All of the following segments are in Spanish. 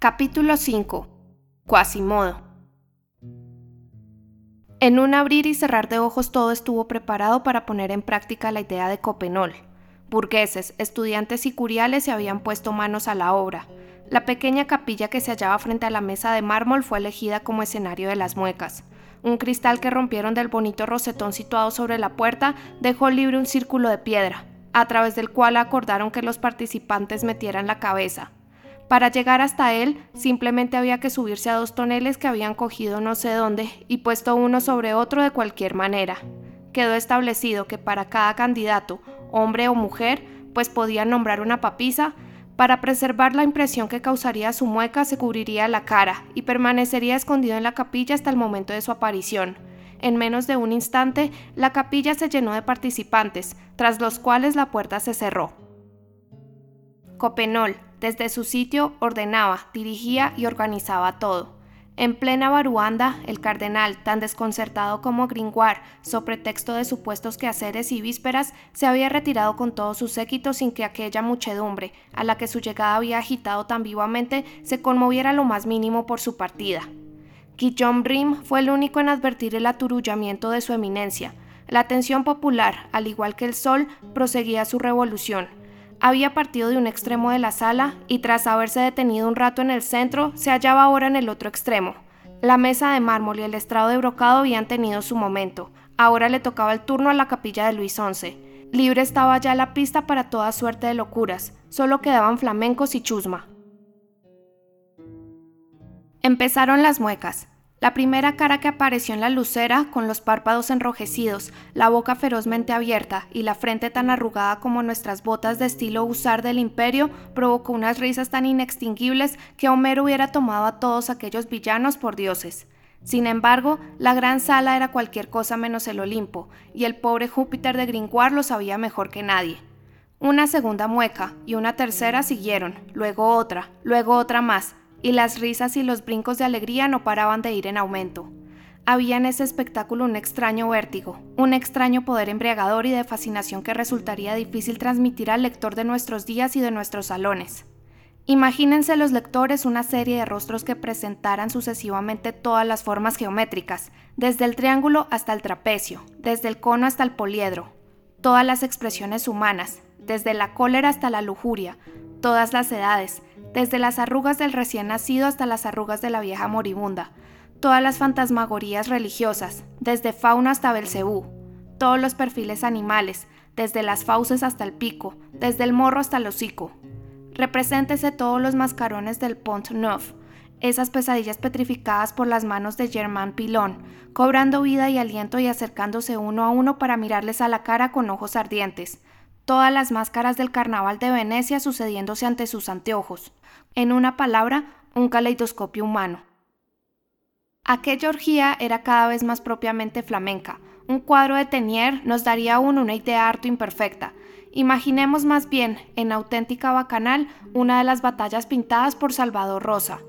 Capítulo 5. Quasimodo. En un abrir y cerrar de ojos todo estuvo preparado para poner en práctica la idea de Copenol. Burgueses, estudiantes y curiales se habían puesto manos a la obra. La pequeña capilla que se hallaba frente a la mesa de mármol fue elegida como escenario de las muecas. Un cristal que rompieron del bonito rosetón situado sobre la puerta dejó libre un círculo de piedra, a través del cual acordaron que los participantes metieran la cabeza. Para llegar hasta él, simplemente había que subirse a dos toneles que habían cogido no sé dónde y puesto uno sobre otro de cualquier manera. Quedó establecido que para cada candidato, hombre o mujer, pues podían nombrar una papisa, para preservar la impresión que causaría su mueca se cubriría la cara y permanecería escondido en la capilla hasta el momento de su aparición. En menos de un instante, la capilla se llenó de participantes, tras los cuales la puerta se cerró. Copenol, desde su sitio, ordenaba, dirigía y organizaba todo. En plena baruanda, el cardenal, tan desconcertado como Gringoire, so pretexto de supuestos quehaceres y vísperas, se había retirado con todo su séquito sin que aquella muchedumbre, a la que su llegada había agitado tan vivamente, se conmoviera lo más mínimo por su partida. Guillaume Rim fue el único en advertir el aturullamiento de su eminencia. La atención popular, al igual que el sol, proseguía su revolución había partido de un extremo de la sala y tras haberse detenido un rato en el centro, se hallaba ahora en el otro extremo. La mesa de mármol y el estrado de brocado habían tenido su momento. Ahora le tocaba el turno a la capilla de Luis XI. Libre estaba ya la pista para toda suerte de locuras, solo quedaban flamencos y chusma. Empezaron las muecas. La primera cara que apareció en la lucera, con los párpados enrojecidos, la boca ferozmente abierta y la frente tan arrugada como nuestras botas de estilo usar del imperio, provocó unas risas tan inextinguibles que Homero hubiera tomado a todos aquellos villanos por dioses. Sin embargo, la gran sala era cualquier cosa menos el Olimpo, y el pobre Júpiter de Gringoire lo sabía mejor que nadie. Una segunda mueca y una tercera siguieron, luego otra, luego otra más, y las risas y los brincos de alegría no paraban de ir en aumento. Había en ese espectáculo un extraño vértigo, un extraño poder embriagador y de fascinación que resultaría difícil transmitir al lector de nuestros días y de nuestros salones. Imagínense los lectores una serie de rostros que presentaran sucesivamente todas las formas geométricas, desde el triángulo hasta el trapecio, desde el cono hasta el poliedro, todas las expresiones humanas, desde la cólera hasta la lujuria, todas las edades, desde las arrugas del recién nacido hasta las arrugas de la vieja moribunda, todas las fantasmagorías religiosas, desde fauna hasta Belcebú, todos los perfiles animales, desde las fauces hasta el pico, desde el morro hasta el hocico. Represéntese todos los mascarones del Pont Neuf, esas pesadillas petrificadas por las manos de Germain Pilon, cobrando vida y aliento y acercándose uno a uno para mirarles a la cara con ojos ardientes, todas las máscaras del carnaval de Venecia sucediéndose ante sus anteojos. En una palabra, un caleidoscopio humano. Aquella orgía era cada vez más propiamente flamenca. Un cuadro de Tenier nos daría aún una idea harto imperfecta. Imaginemos más bien, en auténtica bacanal, una de las batallas pintadas por Salvador Rosa.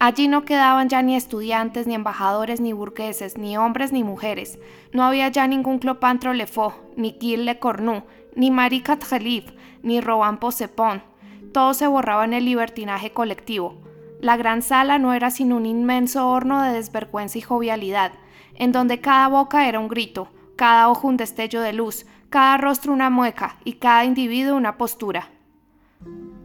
Allí no quedaban ya ni estudiantes, ni embajadores, ni burgueses, ni hombres, ni mujeres. No había ya ningún Clopantro Lefaux, ni Gilles Le Cornu, ni Marie Catherine, ni Rohan Posepon. Todo se borraba en el libertinaje colectivo. La gran sala no era sino un inmenso horno de desvergüenza y jovialidad, en donde cada boca era un grito, cada ojo un destello de luz, cada rostro una mueca y cada individuo una postura.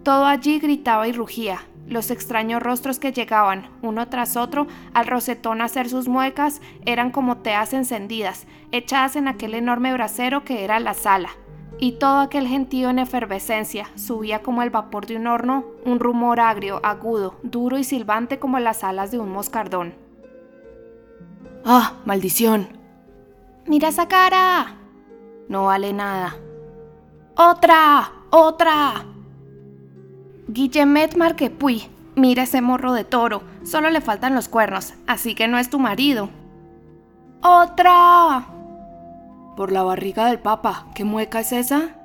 Todo allí gritaba y rugía, los extraños rostros que llegaban, uno tras otro, al rosetón a hacer sus muecas, eran como teas encendidas, echadas en aquel enorme brasero que era la sala. Y todo aquel gentío en efervescencia subía como el vapor de un horno, un rumor agrio, agudo, duro y silbante como las alas de un moscardón. ¡Ah, maldición! ¡Mira esa cara! No vale nada. ¡Otra! ¡Otra! Guillemet Marquepuy, mira ese morro de toro, solo le faltan los cuernos, así que no es tu marido. ¡Otra! Por la barriga del papa, ¿qué mueca es esa?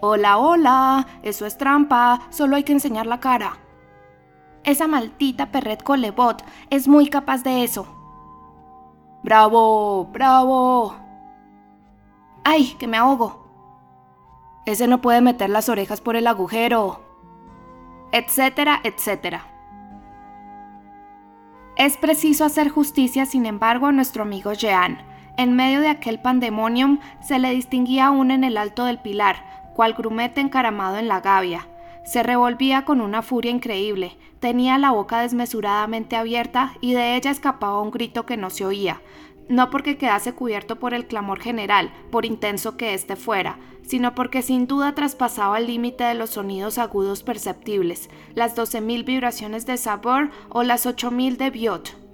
Hola, hola, eso es trampa, solo hay que enseñar la cara. Esa maldita Perret Colebot es muy capaz de eso. ¡Bravo! ¡Bravo! ¡Ay, que me ahogo! Ese no puede meter las orejas por el agujero etcétera, etcétera. Es preciso hacer justicia, sin embargo, a nuestro amigo Jean. En medio de aquel pandemonium se le distinguía aún en el alto del pilar, cual grumete encaramado en la gavia. Se revolvía con una furia increíble, tenía la boca desmesuradamente abierta y de ella escapaba un grito que no se oía, no porque quedase cubierto por el clamor general, por intenso que éste fuera, sino porque sin duda traspasaba el límite de los sonidos agudos perceptibles, las 12.000 vibraciones de sabor o las 8.000 de Biot.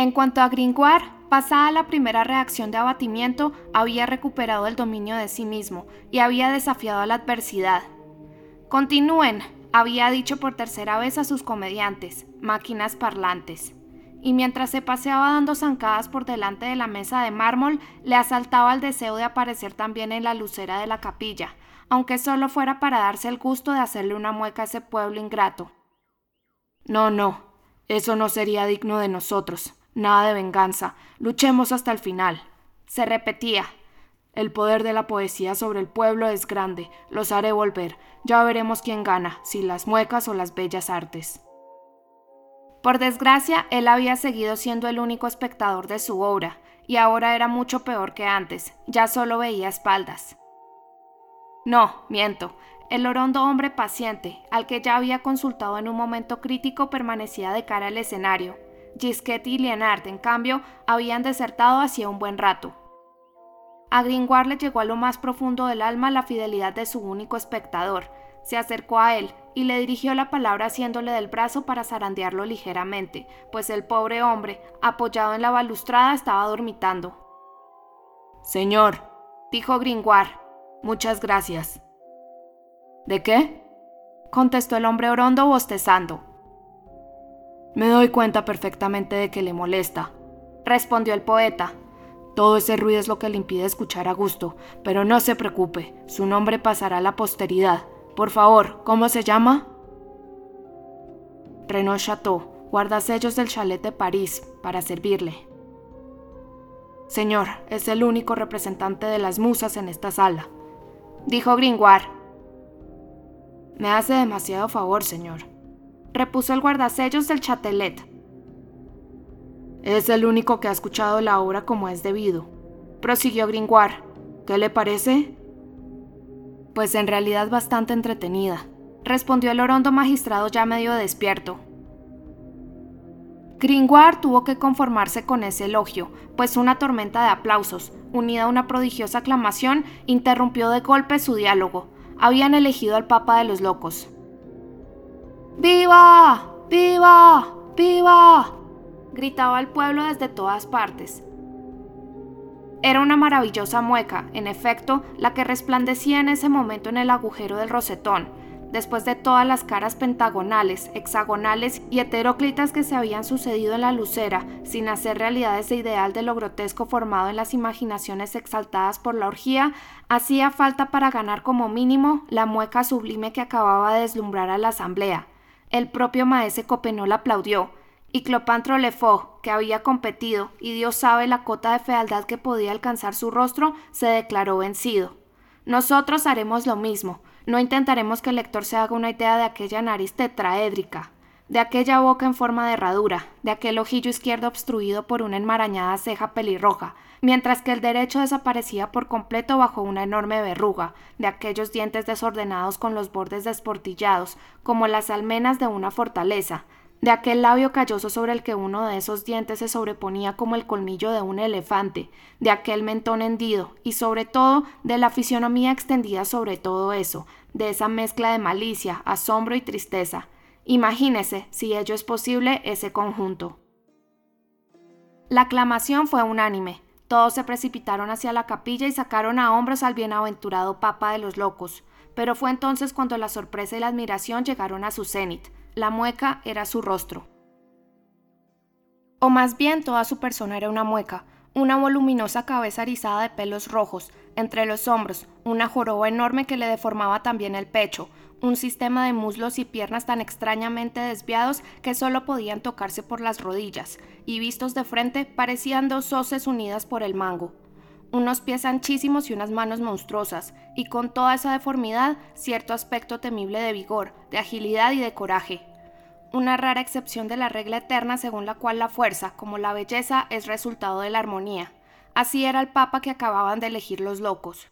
En cuanto a Gringoire, pasada la primera reacción de abatimiento, había recuperado el dominio de sí mismo y había desafiado a la adversidad. Continúen, había dicho por tercera vez a sus comediantes, máquinas parlantes y mientras se paseaba dando zancadas por delante de la mesa de mármol, le asaltaba el deseo de aparecer también en la lucera de la capilla, aunque solo fuera para darse el gusto de hacerle una mueca a ese pueblo ingrato. No, no, eso no sería digno de nosotros. Nada de venganza. Luchemos hasta el final. Se repetía. El poder de la poesía sobre el pueblo es grande. Los haré volver. Ya veremos quién gana, si las muecas o las bellas artes. Por desgracia, él había seguido siendo el único espectador de su obra, y ahora era mucho peor que antes, ya solo veía espaldas. No, miento, el orondo hombre paciente, al que ya había consultado en un momento crítico, permanecía de cara al escenario. Gisquet y Lienard, en cambio, habían desertado hacía un buen rato. A Gringoire le llegó a lo más profundo del alma la fidelidad de su único espectador. Se acercó a él, y le dirigió la palabra haciéndole del brazo para zarandearlo ligeramente, pues el pobre hombre, apoyado en la balustrada, estaba dormitando. Señor, dijo Gringoire, muchas gracias. ¿De qué? contestó el hombre orondo bostezando. Me doy cuenta perfectamente de que le molesta, respondió el poeta. Todo ese ruido es lo que le impide escuchar a gusto, pero no se preocupe, su nombre pasará a la posteridad por favor, ¿cómo se llama? Renaud Chateau, guardasellos del chalet de París, para servirle. Señor, es el único representante de las musas en esta sala, dijo Gringoire. Me hace demasiado favor, señor, repuso el guardasellos del Chatelet. Es el único que ha escuchado la obra como es debido, prosiguió Gringoire. ¿Qué le parece? Pues en realidad bastante entretenida, respondió el orondo magistrado ya medio despierto. Gringoire tuvo que conformarse con ese elogio, pues una tormenta de aplausos, unida a una prodigiosa aclamación, interrumpió de golpe su diálogo. Habían elegido al Papa de los Locos. ¡Viva! ¡Viva! ¡Viva! gritaba el pueblo desde todas partes. Era una maravillosa mueca, en efecto, la que resplandecía en ese momento en el agujero del rosetón, después de todas las caras pentagonales, hexagonales y heteróclitas que se habían sucedido en la lucera, sin hacer realidad ese ideal de lo grotesco formado en las imaginaciones exaltadas por la orgía, hacía falta para ganar como mínimo la mueca sublime que acababa de deslumbrar a la asamblea. El propio maese Copenol aplaudió, y Clopantro Lefort, que había competido y Dios sabe la cota de fealdad que podía alcanzar su rostro, se declaró vencido. Nosotros haremos lo mismo, no intentaremos que el lector se haga una idea de aquella nariz tetraédrica, de aquella boca en forma de herradura, de aquel ojillo izquierdo obstruido por una enmarañada ceja pelirroja, mientras que el derecho desaparecía por completo bajo una enorme verruga, de aquellos dientes desordenados con los bordes desportillados, como las almenas de una fortaleza, de aquel labio calloso sobre el que uno de esos dientes se sobreponía como el colmillo de un elefante, de aquel mentón hendido y sobre todo de la fisionomía extendida sobre todo eso, de esa mezcla de malicia, asombro y tristeza. Imagínese, si ello es posible, ese conjunto. La aclamación fue unánime. Todos se precipitaron hacia la capilla y sacaron a hombros al bienaventurado Papa de los Locos. Pero fue entonces cuando la sorpresa y la admiración llegaron a su cenit. La mueca era su rostro. O más bien toda su persona era una mueca, una voluminosa cabeza erizada de pelos rojos, entre los hombros, una joroba enorme que le deformaba también el pecho, un sistema de muslos y piernas tan extrañamente desviados que solo podían tocarse por las rodillas, y vistos de frente parecían dos hoces unidas por el mango. Unos pies anchísimos y unas manos monstruosas, y con toda esa deformidad cierto aspecto temible de vigor, de agilidad y de coraje. una rara excepción de la regla eterna según la cual la fuerza, como la belleza, es resultado de la armonía. Así era el papa que acababan de elegir los locos.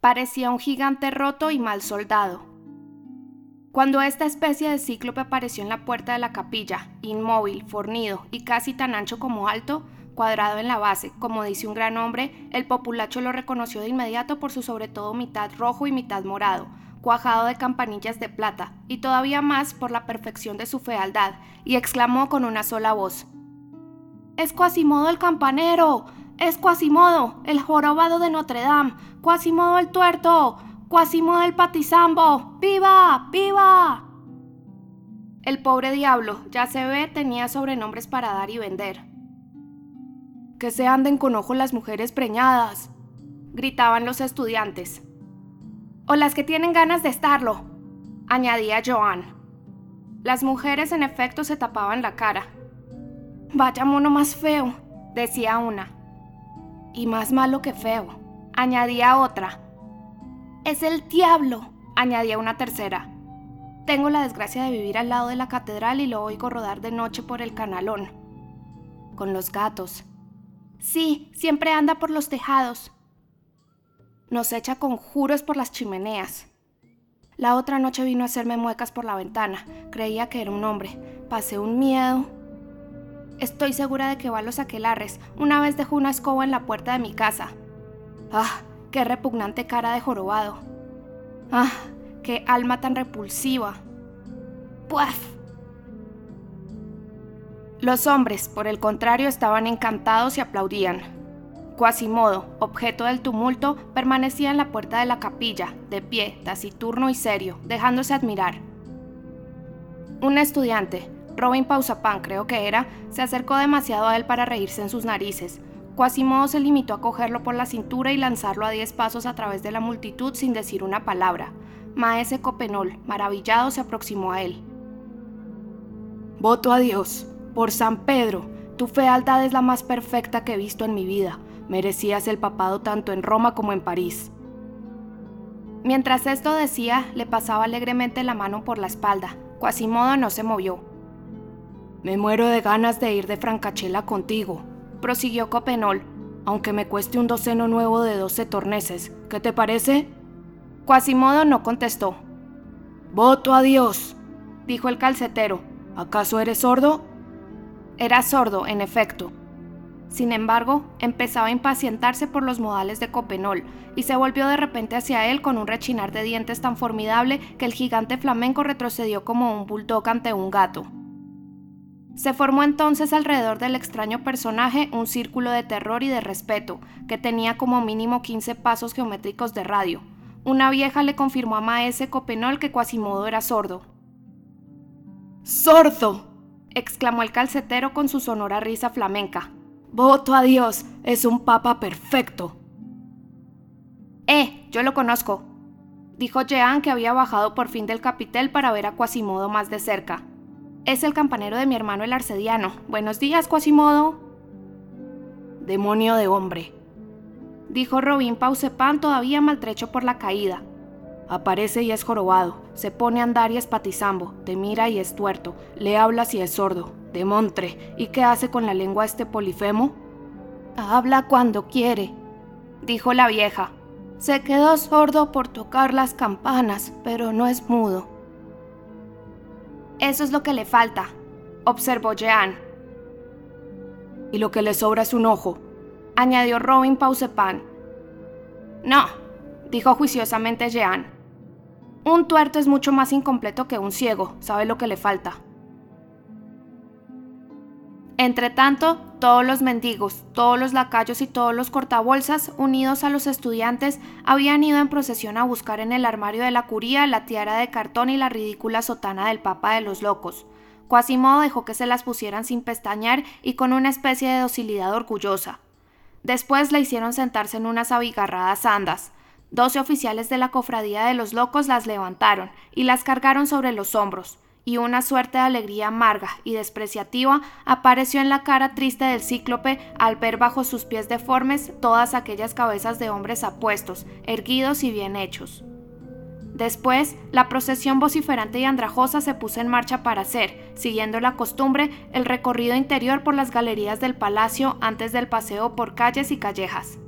Parecía un gigante roto y mal soldado. Cuando esta especie de cíclope apareció en la puerta de la capilla, inmóvil, fornido y casi tan ancho como alto, cuadrado en la base, como dice un gran hombre, el populacho lo reconoció de inmediato por su sobre todo mitad rojo y mitad morado, cuajado de campanillas de plata, y todavía más por la perfección de su fealdad, y exclamó con una sola voz: ¡Es Quasimodo el campanero! ¡Es Quasimodo, el jorobado de Notre Dame! ¡Quasimodo el tuerto! ¡Quasimodo el patizambo! ¡Viva! ¡Viva! El pobre diablo, ya se ve, tenía sobrenombres para dar y vender. Que se anden con ojo las mujeres preñadas, gritaban los estudiantes o las que tienen ganas de estarlo, añadía Joan. Las mujeres en efecto se tapaban la cara. Vaya mono más feo, decía una. Y más malo que feo, añadía otra. Es el diablo, añadía una tercera. Tengo la desgracia de vivir al lado de la catedral y lo oigo rodar de noche por el canalón. Con los gatos. Sí, siempre anda por los tejados. Nos echa conjuros por las chimeneas. La otra noche vino a hacerme muecas por la ventana. Creía que era un hombre. Pasé un miedo. Estoy segura de que va a los aquelarres. Una vez dejó una escoba en la puerta de mi casa. ¡Ah! ¡Qué repugnante cara de jorobado! ¡Ah! ¡Qué alma tan repulsiva! ¡Puaf! Los hombres, por el contrario, estaban encantados y aplaudían. Quasimodo, objeto del tumulto, permanecía en la puerta de la capilla, de pie, taciturno y serio, dejándose admirar. Un estudiante, Robin Pausapán creo que era, se acercó demasiado a él para reírse en sus narices. Quasimodo se limitó a cogerlo por la cintura y lanzarlo a diez pasos a través de la multitud sin decir una palabra. Maese Copenol, maravillado, se aproximó a él. Voto a Dios, por San Pedro, tu fealdad es la más perfecta que he visto en mi vida. Merecías el papado tanto en Roma como en París. Mientras esto decía, le pasaba alegremente la mano por la espalda. Quasimodo no se movió. Me muero de ganas de ir de Francachela contigo, prosiguió Copenol, aunque me cueste un doceno nuevo de doce torneses. ¿Qué te parece? Quasimodo no contestó. Voto a Dios, dijo el calcetero. ¿Acaso eres sordo? Era sordo, en efecto. Sin embargo, empezaba a impacientarse por los modales de Copenol y se volvió de repente hacia él con un rechinar de dientes tan formidable que el gigante flamenco retrocedió como un bulldog ante un gato. Se formó entonces alrededor del extraño personaje un círculo de terror y de respeto, que tenía como mínimo 15 pasos geométricos de radio. Una vieja le confirmó a Maese Copenol que Quasimodo era sordo. ¡Sordo! exclamó el calcetero con su sonora risa flamenca. Voto a Dios, es un papa perfecto. Eh, yo lo conozco, dijo Jean que había bajado por fin del capitel para ver a Quasimodo más de cerca. Es el campanero de mi hermano el arcediano. Buenos días, Quasimodo. Demonio de hombre, dijo Robin Pausepan todavía maltrecho por la caída. Aparece y es jorobado, se pone a andar y es patizambo, te mira y es tuerto, le hablas y es sordo, Demontre, ¿y qué hace con la lengua este polifemo? Habla cuando quiere, dijo la vieja. Se quedó sordo por tocar las campanas, pero no es mudo. Eso es lo que le falta, observó Jean. Y lo que le sobra es un ojo, añadió Robin Pausepan. No, dijo juiciosamente Jean. Un tuerto es mucho más incompleto que un ciego, sabe lo que le falta. Entretanto, todos los mendigos, todos los lacayos y todos los cortabolsas, unidos a los estudiantes, habían ido en procesión a buscar en el armario de la curía la tiara de cartón y la ridícula sotana del Papa de los Locos. Quasimodo dejó que se las pusieran sin pestañear y con una especie de docilidad orgullosa. Después le hicieron sentarse en unas abigarradas andas. Doce oficiales de la cofradía de los locos las levantaron y las cargaron sobre los hombros y una suerte de alegría amarga y despreciativa apareció en la cara triste del cíclope al ver bajo sus pies deformes todas aquellas cabezas de hombres apuestos, erguidos y bien hechos. Después, la procesión vociferante y andrajosa se puso en marcha para hacer, siguiendo la costumbre, el recorrido interior por las galerías del palacio antes del paseo por calles y callejas.